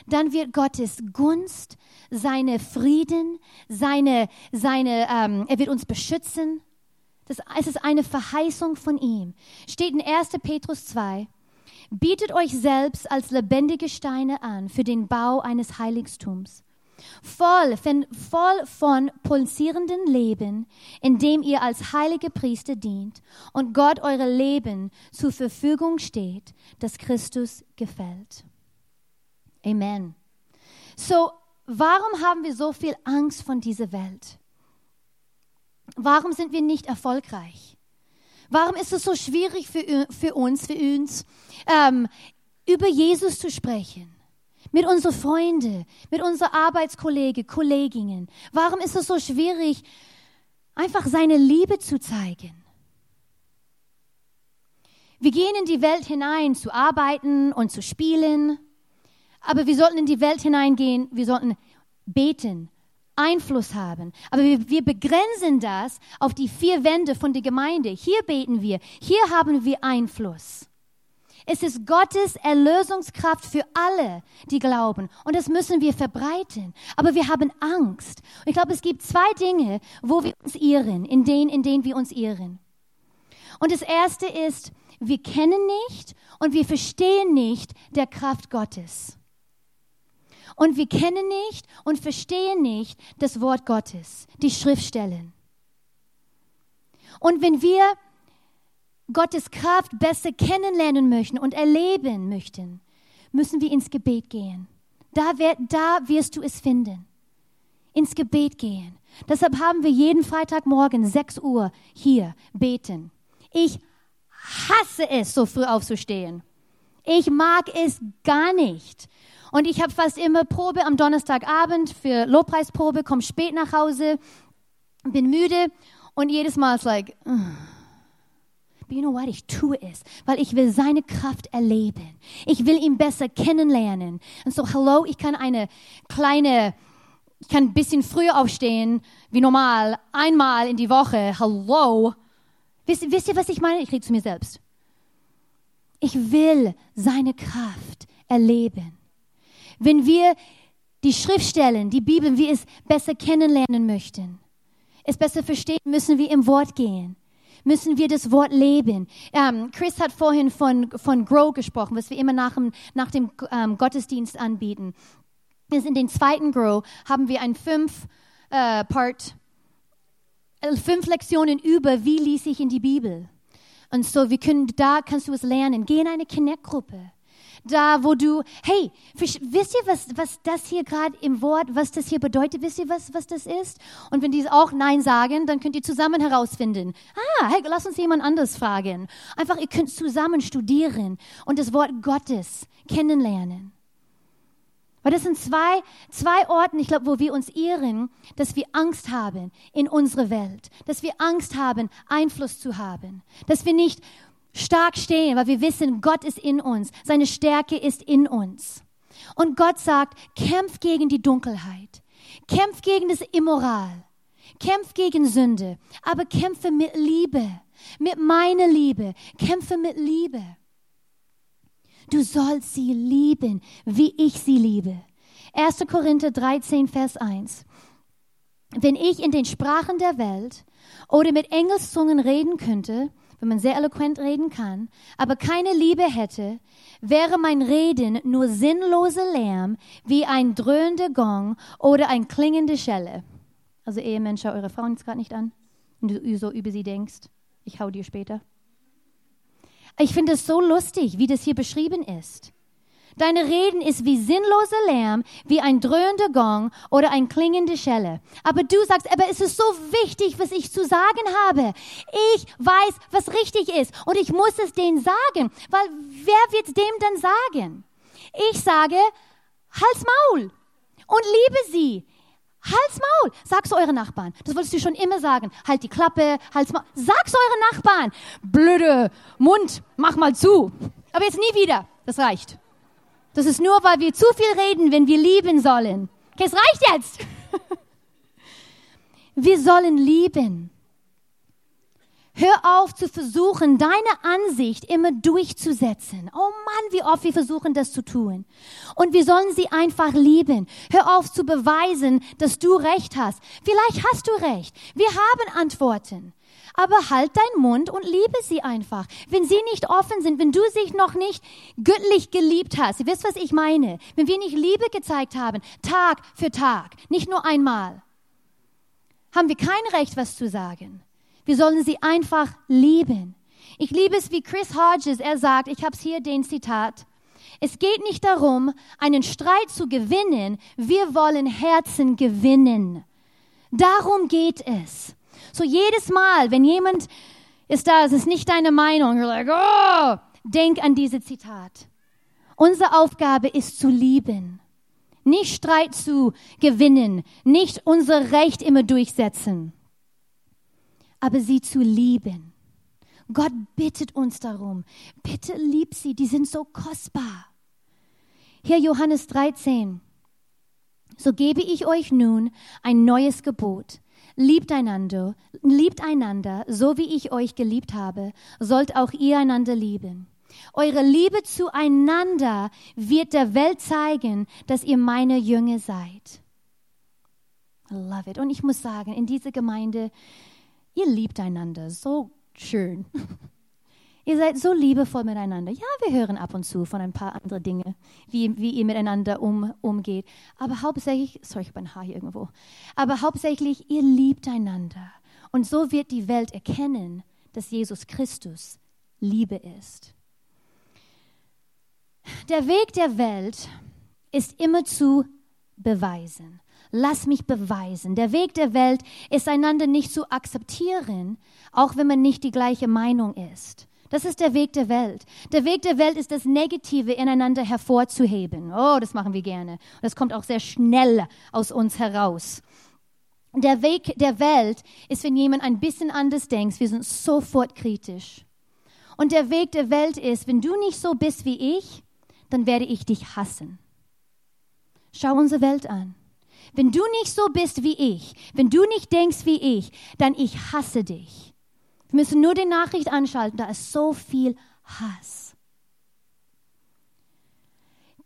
Dann wird Gottes Gunst, seine Frieden, seine, seine, ähm, er wird uns beschützen. Das, es ist eine Verheißung von ihm. Steht in 1. Petrus 2. Bietet euch selbst als lebendige Steine an für den Bau eines Heiligtums voll voll von pulsierenden Leben, in dem ihr als heilige Priester dient und Gott eure Leben zur Verfügung steht, das Christus gefällt. Amen. So, warum haben wir so viel Angst von dieser Welt? Warum sind wir nicht erfolgreich? Warum ist es so schwierig für, für uns, für uns, ähm, über Jesus zu sprechen? mit unseren Freunden, mit unseren Arbeitskollegen, Kolleginnen. Warum ist es so schwierig, einfach seine Liebe zu zeigen? Wir gehen in die Welt hinein zu arbeiten und zu spielen, aber wir sollten in die Welt hineingehen, wir sollten beten, Einfluss haben. Aber wir, wir, begrenzen das auf die vier Wände von der Gemeinde. Hier beten wir, hier haben wir Einfluss. Es ist Gottes Erlösungskraft für alle, die glauben. Und das müssen wir verbreiten. Aber wir haben Angst. Und ich glaube, es gibt zwei Dinge, wo wir uns irren, in denen, in denen wir uns irren. Und das erste ist, wir kennen nicht und wir verstehen nicht der Kraft Gottes. Und wir kennen nicht und verstehen nicht das Wort Gottes, die Schriftstellen. Und wenn wir Gottes Kraft besser kennenlernen möchten und erleben möchten, müssen wir ins Gebet gehen. Da, wird, da wirst du es finden. Ins Gebet gehen. Deshalb haben wir jeden Freitagmorgen 6 Uhr hier beten. Ich hasse es, so früh aufzustehen. Ich mag es gar nicht. Und ich habe fast immer Probe am Donnerstagabend für Lobpreisprobe, komme spät nach Hause, bin müde und jedes Mal ist like, But you know what? Ich tue es, weil ich will seine Kraft erleben. Ich will ihn besser kennenlernen. Und so, hello, ich kann eine kleine, ich kann ein bisschen früher aufstehen, wie normal, einmal in die Woche. Hello. Wisst, wisst ihr, was ich meine? Ich rede zu mir selbst. Ich will seine Kraft erleben. Wenn wir die Schriftstellen, die Bibel, wie es besser kennenlernen möchten, es besser verstehen, müssen wir im Wort gehen. Müssen wir das Wort leben. Ähm, Chris hat vorhin von, von Grow gesprochen, was wir immer nach dem, nach dem ähm, Gottesdienst anbieten. In den zweiten Grow haben wir ein fünf äh, Part, äh, fünf Lektionen über, wie ließ ich in die Bibel. Und so, wir können, da kannst du es lernen. Geh in eine Connect-Gruppe da, wo du, hey, wisst ihr, was, was das hier gerade im Wort, was das hier bedeutet? Wisst ihr, was, was das ist? Und wenn die auch Nein sagen, dann könnt ihr zusammen herausfinden. Ah, hey, lass uns jemand anders fragen. Einfach, ihr könnt zusammen studieren und das Wort Gottes kennenlernen. Weil das sind zwei, zwei Orten, ich glaube, wo wir uns irren, dass wir Angst haben in unsere Welt, dass wir Angst haben, Einfluss zu haben, dass wir nicht stark stehen, weil wir wissen, Gott ist in uns, seine Stärke ist in uns. Und Gott sagt, kämpf gegen die Dunkelheit, kämpf gegen das Immoral, kämpf gegen Sünde, aber kämpfe mit Liebe, mit meiner Liebe, kämpfe mit Liebe. Du sollst sie lieben, wie ich sie liebe. 1. Korinther 13, Vers 1. Wenn ich in den Sprachen der Welt oder mit Engelszungen reden könnte wenn man sehr eloquent reden kann, aber keine Liebe hätte, wäre mein Reden nur sinnloser Lärm wie ein dröhnender Gong oder ein klingende Schelle. Also Ehemensch, schau eure Frauen jetzt gerade nicht an, wenn du so über sie denkst. Ich hau dir später. Ich finde es so lustig, wie das hier beschrieben ist. Deine Reden ist wie sinnloser Lärm, wie ein dröhnender Gong oder ein klingende Schelle. Aber du sagst, aber es ist so wichtig, was ich zu sagen habe. Ich weiß, was richtig ist und ich muss es denen sagen, weil wer wird dem dann sagen? Ich sage, Hals Maul und liebe sie. Hals Maul. Sag's euren Nachbarn. Das wolltest du schon immer sagen. Halt die Klappe, Hals Maul. Sag's euren Nachbarn. Blöde Mund, mach mal zu. Aber jetzt nie wieder. Das reicht. Das ist nur, weil wir zu viel reden, wenn wir lieben sollen. Okay, es reicht jetzt. Wir sollen lieben. Hör auf zu versuchen, deine Ansicht immer durchzusetzen. Oh Mann, wie oft wir versuchen, das zu tun. Und wir sollen sie einfach lieben. Hör auf zu beweisen, dass du recht hast. Vielleicht hast du recht. Wir haben Antworten aber halt deinen Mund und liebe sie einfach. Wenn sie nicht offen sind, wenn du sie noch nicht göttlich geliebt hast, ihr wisst, was ich meine, wenn wir nicht Liebe gezeigt haben, Tag für Tag, nicht nur einmal, haben wir kein Recht, was zu sagen. Wir sollen sie einfach lieben. Ich liebe es, wie Chris Hodges, er sagt, ich habe es hier den Zitat, es geht nicht darum, einen Streit zu gewinnen, wir wollen Herzen gewinnen. Darum geht es. So jedes Mal, wenn jemand ist da, es ist nicht deine Meinung, like, oh, denk an diese Zitat. Unsere Aufgabe ist zu lieben, nicht Streit zu gewinnen, nicht unser Recht immer durchsetzen, aber sie zu lieben. Gott bittet uns darum. Bitte lieb sie, die sind so kostbar. Hier Johannes 13. So gebe ich euch nun ein neues Gebot Liebt einander, liebt einander, so wie ich euch geliebt habe, sollt auch ihr einander lieben. Eure Liebe zueinander wird der Welt zeigen, dass ihr meine Jünger seid. I love it. Und ich muss sagen, in dieser Gemeinde, ihr liebt einander so schön. Ihr seid so liebevoll miteinander. Ja, wir hören ab und zu von ein paar anderen Dingen, wie, wie ihr miteinander um, umgeht. Aber hauptsächlich, sorry, ich habe ein Haar hier irgendwo. Aber hauptsächlich, ihr liebt einander. Und so wird die Welt erkennen, dass Jesus Christus Liebe ist. Der Weg der Welt ist immer zu beweisen. Lass mich beweisen. Der Weg der Welt ist einander nicht zu akzeptieren, auch wenn man nicht die gleiche Meinung ist. Das ist der Weg der Welt. Der Weg der Welt ist das Negative ineinander hervorzuheben. Oh, das machen wir gerne. Das kommt auch sehr schnell aus uns heraus. Der Weg der Welt ist, wenn jemand ein bisschen anders denkt, wir sind sofort kritisch. Und der Weg der Welt ist, wenn du nicht so bist wie ich, dann werde ich dich hassen. Schau unsere Welt an. Wenn du nicht so bist wie ich, wenn du nicht denkst wie ich, dann ich hasse dich. Wir müssen nur die Nachricht anschalten, da ist so viel Hass.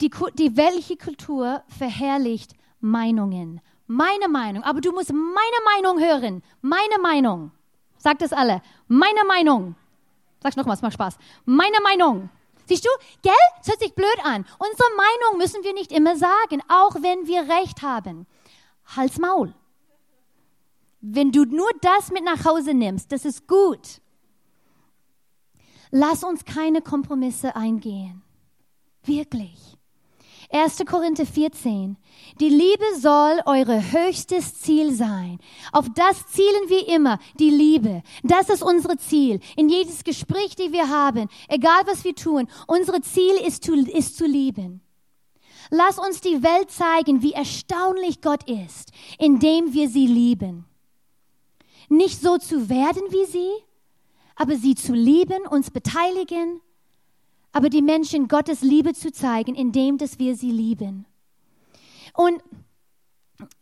Die, die weltliche Kultur verherrlicht Meinungen. Meine Meinung. Aber du musst meine Meinung hören. Meine Meinung. Sagt es alle. Meine Meinung. Sag's nochmal, es macht Spaß. Meine Meinung. Siehst du, gell? Es hört sich blöd an. Unsere Meinung müssen wir nicht immer sagen, auch wenn wir Recht haben. Hals Maul. Wenn du nur das mit nach Hause nimmst, das ist gut. Lass uns keine Kompromisse eingehen. Wirklich. 1. Korinther 14. Die Liebe soll eure höchstes Ziel sein. Auf das zielen wir immer, die Liebe. Das ist unser Ziel. In jedes Gespräch, die wir haben, egal was wir tun, unser Ziel ist zu, ist zu lieben. Lass uns die Welt zeigen, wie erstaunlich Gott ist, indem wir sie lieben. Nicht so zu werden wie sie, aber sie zu lieben, uns beteiligen, aber die Menschen Gottes Liebe zu zeigen, indem dass wir sie lieben. Und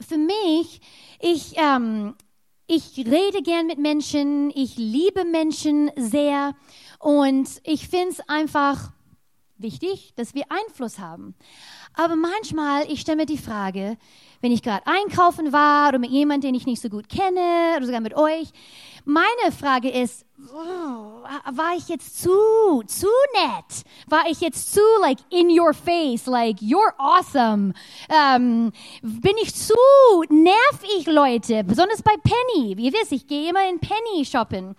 für mich, ich, ähm, ich rede gern mit Menschen, ich liebe Menschen sehr und ich finde es einfach wichtig, dass wir Einfluss haben. Aber manchmal, ich stelle mir die Frage, wenn ich gerade einkaufen war oder mit jemandem, den ich nicht so gut kenne oder sogar mit euch, meine Frage ist, war ich jetzt zu, zu nett? War ich jetzt zu, like, in your face, like, you're awesome? Ähm, bin ich zu nervig, Leute? Besonders bei Penny. Ihr wisst, ich gehe immer in Penny shoppen.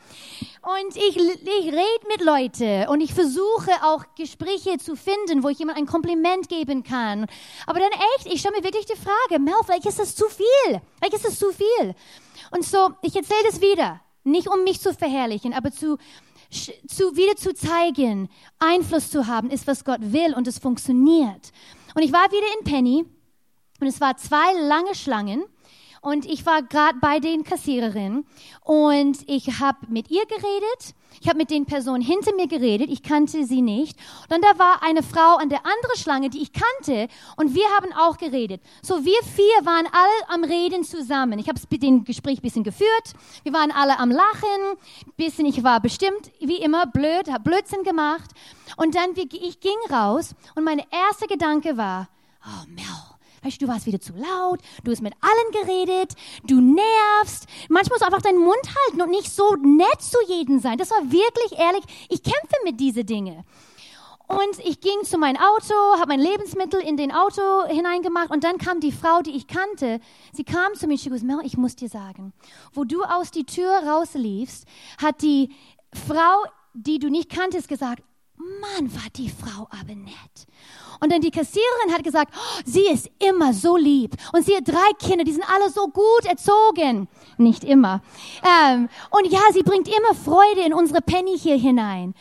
Und ich, ich rede mit Leuten und ich versuche auch Gespräche zu finden, wo ich jemand ein Kompliment geben kann. Aber dann echt, ich stelle mir wirklich die Frage, Mel, vielleicht ist das zu viel. Vielleicht ist das zu viel. Und so, ich erzähle das wieder. Nicht um mich zu verherrlichen, aber zu, zu, wieder zu zeigen, Einfluss zu haben, ist, was Gott will und es funktioniert. Und ich war wieder in Penny und es war zwei lange Schlangen und ich war gerade bei den Kassiererinnen und ich habe mit ihr geredet. Ich habe mit den Personen hinter mir geredet. Ich kannte sie nicht. Dann da war eine Frau an der anderen Schlange, die ich kannte. Und wir haben auch geredet. So wir vier waren alle am Reden zusammen. Ich habe den Gespräch ein bisschen geführt. Wir waren alle am Lachen. Bisschen, ich war bestimmt wie immer blöd, habe Blödsinn gemacht. Und dann ich ging raus und mein erster Gedanke war, oh Mel, Weißt du, du warst wieder zu laut, du hast mit allen geredet, du nervst. Manchmal musst du einfach deinen Mund halten und nicht so nett zu jedem sein. Das war wirklich ehrlich. Ich kämpfe mit diese Dinge. Und ich ging zu meinem Auto, habe mein Lebensmittel in den Auto hineingemacht und dann kam die Frau, die ich kannte. Sie kam zu mir und gesagt, Mel, ich muss dir sagen, wo du aus die Tür rausliefst, hat die Frau, die du nicht kanntest, gesagt, Mann, war die Frau aber nett. Und dann die Kassiererin hat gesagt, oh, sie ist immer so lieb. Und sie hat drei Kinder, die sind alle so gut erzogen. Nicht immer. Ähm, und ja, sie bringt immer Freude in unsere Penny hier hinein.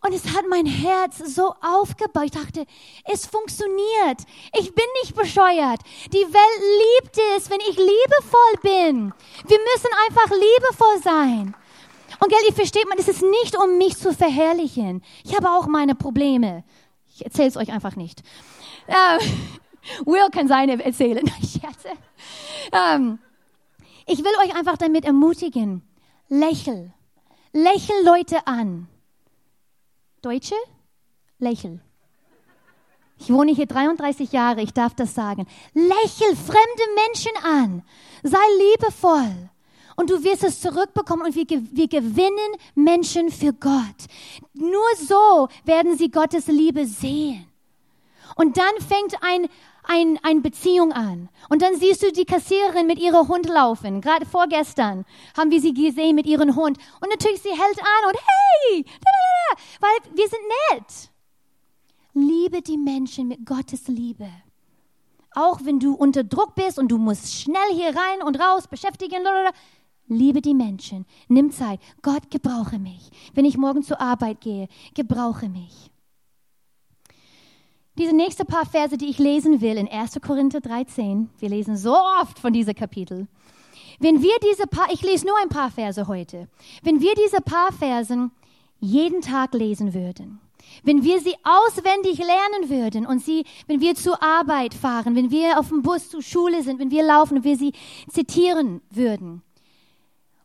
Und es hat mein Herz so aufgebaut. Ich dachte, es funktioniert. Ich bin nicht bescheuert. Die Welt liebt es, wenn ich liebevoll bin. Wir müssen einfach liebevoll sein. Und gell, ihr versteht man, es ist nicht, um mich zu verherrlichen. Ich habe auch meine Probleme. Ich erzähle es euch einfach nicht. Ähm, Will kann seine erzählen. Ich scherze. Ähm, ich will euch einfach damit ermutigen. Lächel. Lächel Leute an. Deutsche? Lächel. Ich wohne hier 33 Jahre, ich darf das sagen. Lächel fremde Menschen an. Sei liebevoll und du wirst es zurückbekommen und wir, wir gewinnen Menschen für Gott. Nur so werden sie Gottes Liebe sehen. Und dann fängt ein, ein, eine Beziehung an. Und dann siehst du die Kassiererin mit ihrem Hund laufen. Gerade vorgestern haben wir sie gesehen mit ihrem Hund. Und natürlich, sie hält an und hey, da, da, da, weil wir sind nett. Liebe die Menschen mit Gottes Liebe. Auch wenn du unter Druck bist und du musst schnell hier rein und raus beschäftigen, Liebe die Menschen. Nimm Zeit. Gott, gebrauche mich. Wenn ich morgen zur Arbeit gehe, gebrauche mich. Diese nächsten paar Verse, die ich lesen will in 1. Korinther 13, wir lesen so oft von diesem Kapitel. Wenn wir diese paar, ich lese nur ein paar Verse heute. Wenn wir diese paar Versen jeden Tag lesen würden, wenn wir sie auswendig lernen würden und sie, wenn wir zur Arbeit fahren, wenn wir auf dem Bus zur Schule sind, wenn wir laufen und wir sie zitieren würden,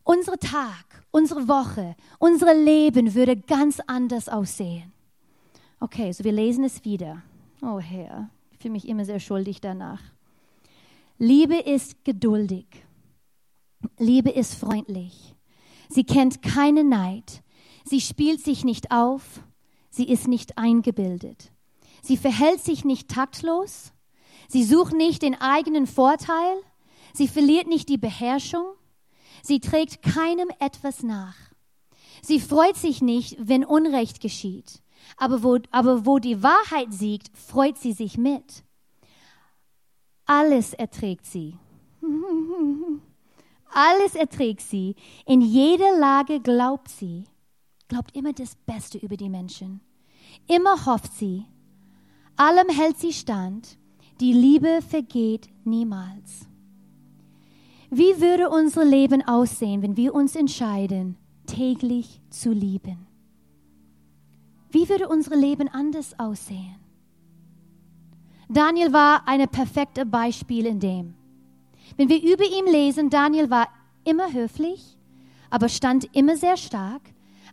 unser Tag, unsere Woche, unser Leben würde ganz anders aussehen. Okay, so wir lesen es wieder. Oh Herr, ich fühle mich immer sehr schuldig danach. Liebe ist geduldig. Liebe ist freundlich. Sie kennt keine Neid. Sie spielt sich nicht auf. Sie ist nicht eingebildet. Sie verhält sich nicht taktlos. Sie sucht nicht den eigenen Vorteil. Sie verliert nicht die Beherrschung. Sie trägt keinem etwas nach. Sie freut sich nicht, wenn Unrecht geschieht. Aber wo, aber wo die Wahrheit siegt, freut sie sich mit. Alles erträgt sie. Alles erträgt sie. In jeder Lage glaubt sie. Glaubt immer das Beste über die Menschen. Immer hofft sie. Allem hält sie stand. Die Liebe vergeht niemals. Wie würde unser Leben aussehen, wenn wir uns entscheiden, täglich zu lieben? Wie würde unser Leben anders aussehen? Daniel war ein perfektes Beispiel in dem. Wenn wir über ihn lesen, Daniel war immer höflich, aber stand immer sehr stark,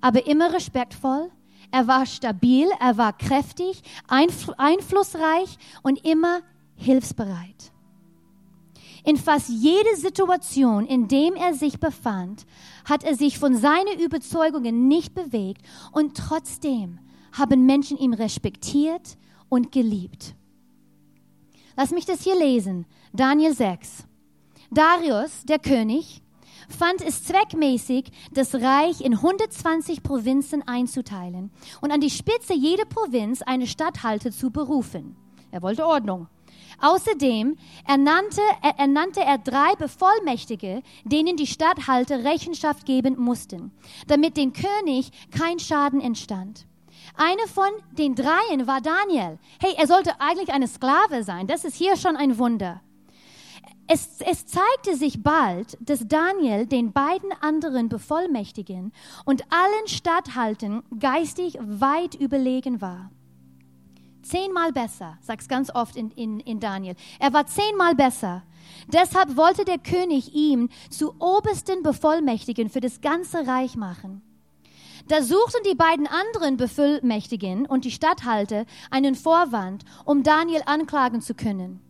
aber immer respektvoll. Er war stabil, er war kräftig, einflussreich und immer hilfsbereit. In fast jeder Situation, in dem er sich befand, hat er sich von seinen Überzeugungen nicht bewegt und trotzdem haben Menschen ihn respektiert und geliebt. Lass mich das hier lesen. Daniel 6. Darius, der König, fand es zweckmäßig, das Reich in 120 Provinzen einzuteilen und an die Spitze jeder Provinz eine Statthalter zu berufen. Er wollte Ordnung. Außerdem ernannte, er, ernannte er drei Bevollmächtige, denen die Statthalter Rechenschaft geben mussten, damit dem König kein Schaden entstand. Eine von den dreien war Daniel. Hey, er sollte eigentlich eine Sklave sein. Das ist hier schon ein Wunder. Es, es, zeigte sich bald, dass Daniel den beiden anderen Bevollmächtigen und allen Statthaltern geistig weit überlegen war. Zehnmal besser, sag's ganz oft in, in, in Daniel. Er war zehnmal besser. Deshalb wollte der König ihm zu obersten Bevollmächtigen für das ganze Reich machen. Da suchten die beiden anderen Bevollmächtigen und die Statthalter einen Vorwand, um Daniel anklagen zu können.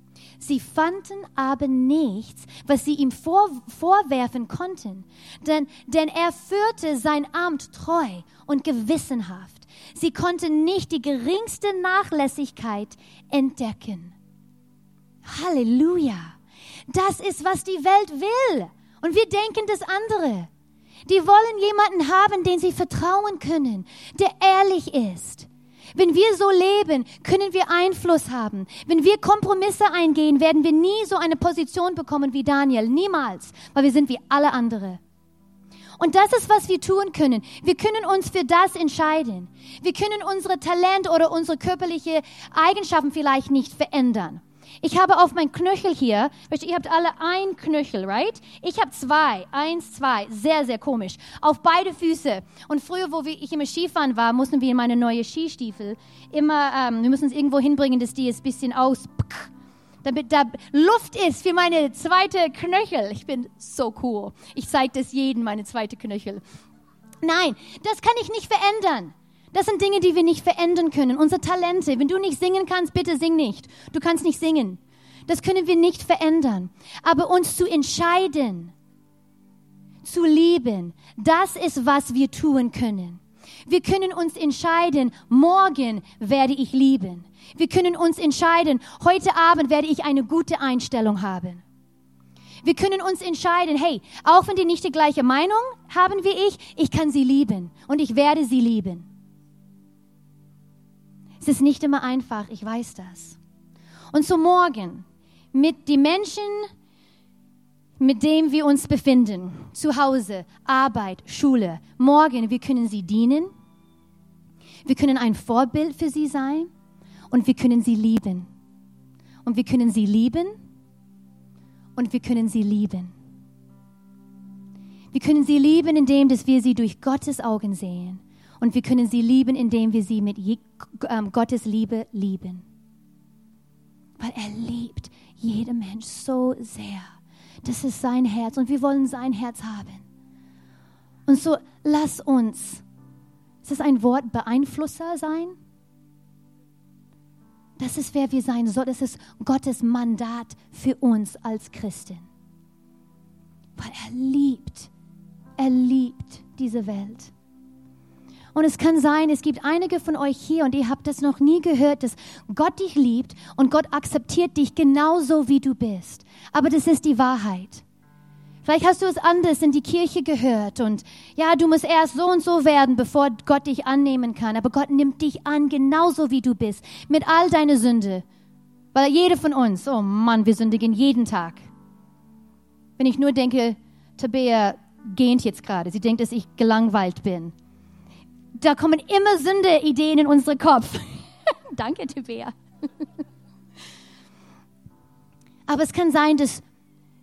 Sie fanden aber nichts, was sie ihm vor, vorwerfen konnten, denn, denn er führte sein Amt treu und gewissenhaft. Sie konnten nicht die geringste Nachlässigkeit entdecken. Halleluja! Das ist, was die Welt will. Und wir denken das andere. Die wollen jemanden haben, den sie vertrauen können, der ehrlich ist. Wenn wir so leben, können wir Einfluss haben. Wenn wir Kompromisse eingehen, werden wir nie so eine Position bekommen wie Daniel. Niemals, weil wir sind wie alle andere. Und das ist, was wir tun können. Wir können uns für das entscheiden. Wir können unsere Talent oder unsere körperliche Eigenschaften vielleicht nicht verändern. Ich habe auf mein Knöchel hier, ihr habt alle ein Knöchel, right? Ich habe zwei, eins, zwei, sehr, sehr komisch. Auf beide Füße. Und früher, wo ich immer Skifahren war, mussten wir meine neue Skistiefel immer, ähm, wir müssen es irgendwo hinbringen, dass die es ein bisschen aus, damit da Luft ist für meine zweite Knöchel. Ich bin so cool. Ich zeige das jedem, meine zweite Knöchel. Nein, das kann ich nicht verändern. Das sind Dinge, die wir nicht verändern können. Unsere Talente. Wenn du nicht singen kannst, bitte sing nicht. Du kannst nicht singen. Das können wir nicht verändern. Aber uns zu entscheiden, zu lieben, das ist, was wir tun können. Wir können uns entscheiden, morgen werde ich lieben. Wir können uns entscheiden, heute Abend werde ich eine gute Einstellung haben. Wir können uns entscheiden, hey, auch wenn die nicht die gleiche Meinung haben wie ich, ich kann sie lieben und ich werde sie lieben. Es ist nicht immer einfach, ich weiß das. Und so morgen mit den Menschen, mit denen wir uns befinden, zu Hause, Arbeit, Schule, morgen, wir können sie dienen, wir können ein Vorbild für sie sein und wir können sie lieben. Und wir können sie lieben und wir können sie lieben. Wir können sie lieben, indem dass wir sie durch Gottes Augen sehen Und wir können sie lieben, indem wir sie mit ähm, Gottes Liebe lieben. Weil er liebt jeden Mensch so sehr. Das ist sein Herz und wir wollen sein Herz haben. Und so lass uns, ist das ein Wort, Beeinflusser sein? Das ist, wer wir sein sollen. Das ist Gottes Mandat für uns als Christen. Weil er liebt, er liebt diese Welt. Und es kann sein, es gibt einige von euch hier und ihr habt das noch nie gehört, dass Gott dich liebt und Gott akzeptiert dich genauso, wie du bist. Aber das ist die Wahrheit. Vielleicht hast du es anders in die Kirche gehört und ja, du musst erst so und so werden, bevor Gott dich annehmen kann. Aber Gott nimmt dich an, genauso wie du bist, mit all deiner Sünde. Weil jede von uns, oh Mann, wir sündigen jeden Tag. Wenn ich nur denke, Tabea gähnt jetzt gerade, sie denkt, dass ich gelangweilt bin da kommen immer Sünde-Ideen in unseren Kopf. Danke, Tabea. Aber es kann sein, dass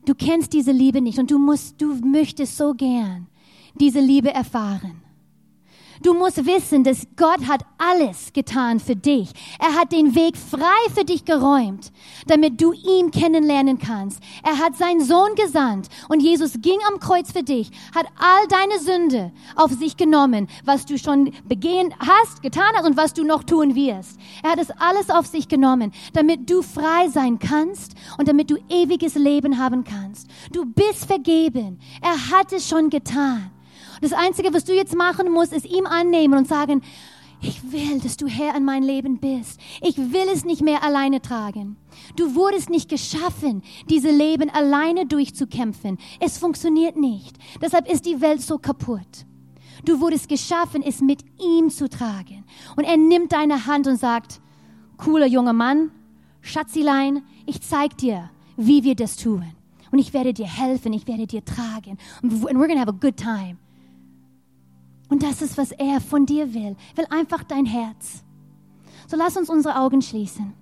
du kennst diese Liebe nicht und du musst, du möchtest so gern diese Liebe erfahren. Du musst wissen, dass Gott hat alles getan für dich. Er hat den Weg frei für dich geräumt, damit du ihn kennenlernen kannst. Er hat seinen Sohn gesandt und Jesus ging am Kreuz für dich, hat all deine Sünde auf sich genommen, was du schon begehen hast, getan hast und was du noch tun wirst. Er hat es alles auf sich genommen, damit du frei sein kannst und damit du ewiges Leben haben kannst. Du bist vergeben. Er hat es schon getan. Das Einzige, was du jetzt machen musst, ist ihm annehmen und sagen, ich will, dass du Herr in mein Leben bist. Ich will es nicht mehr alleine tragen. Du wurdest nicht geschaffen, diese Leben alleine durchzukämpfen. Es funktioniert nicht. Deshalb ist die Welt so kaputt. Du wurdest geschaffen, es mit ihm zu tragen. Und er nimmt deine Hand und sagt, cooler junger Mann, Schatzilein, ich zeig dir, wie wir das tun. Und ich werde dir helfen, ich werde dir tragen. And we're gonna have a good time. Und das ist, was er von dir will. Will einfach dein Herz. So lass uns unsere Augen schließen.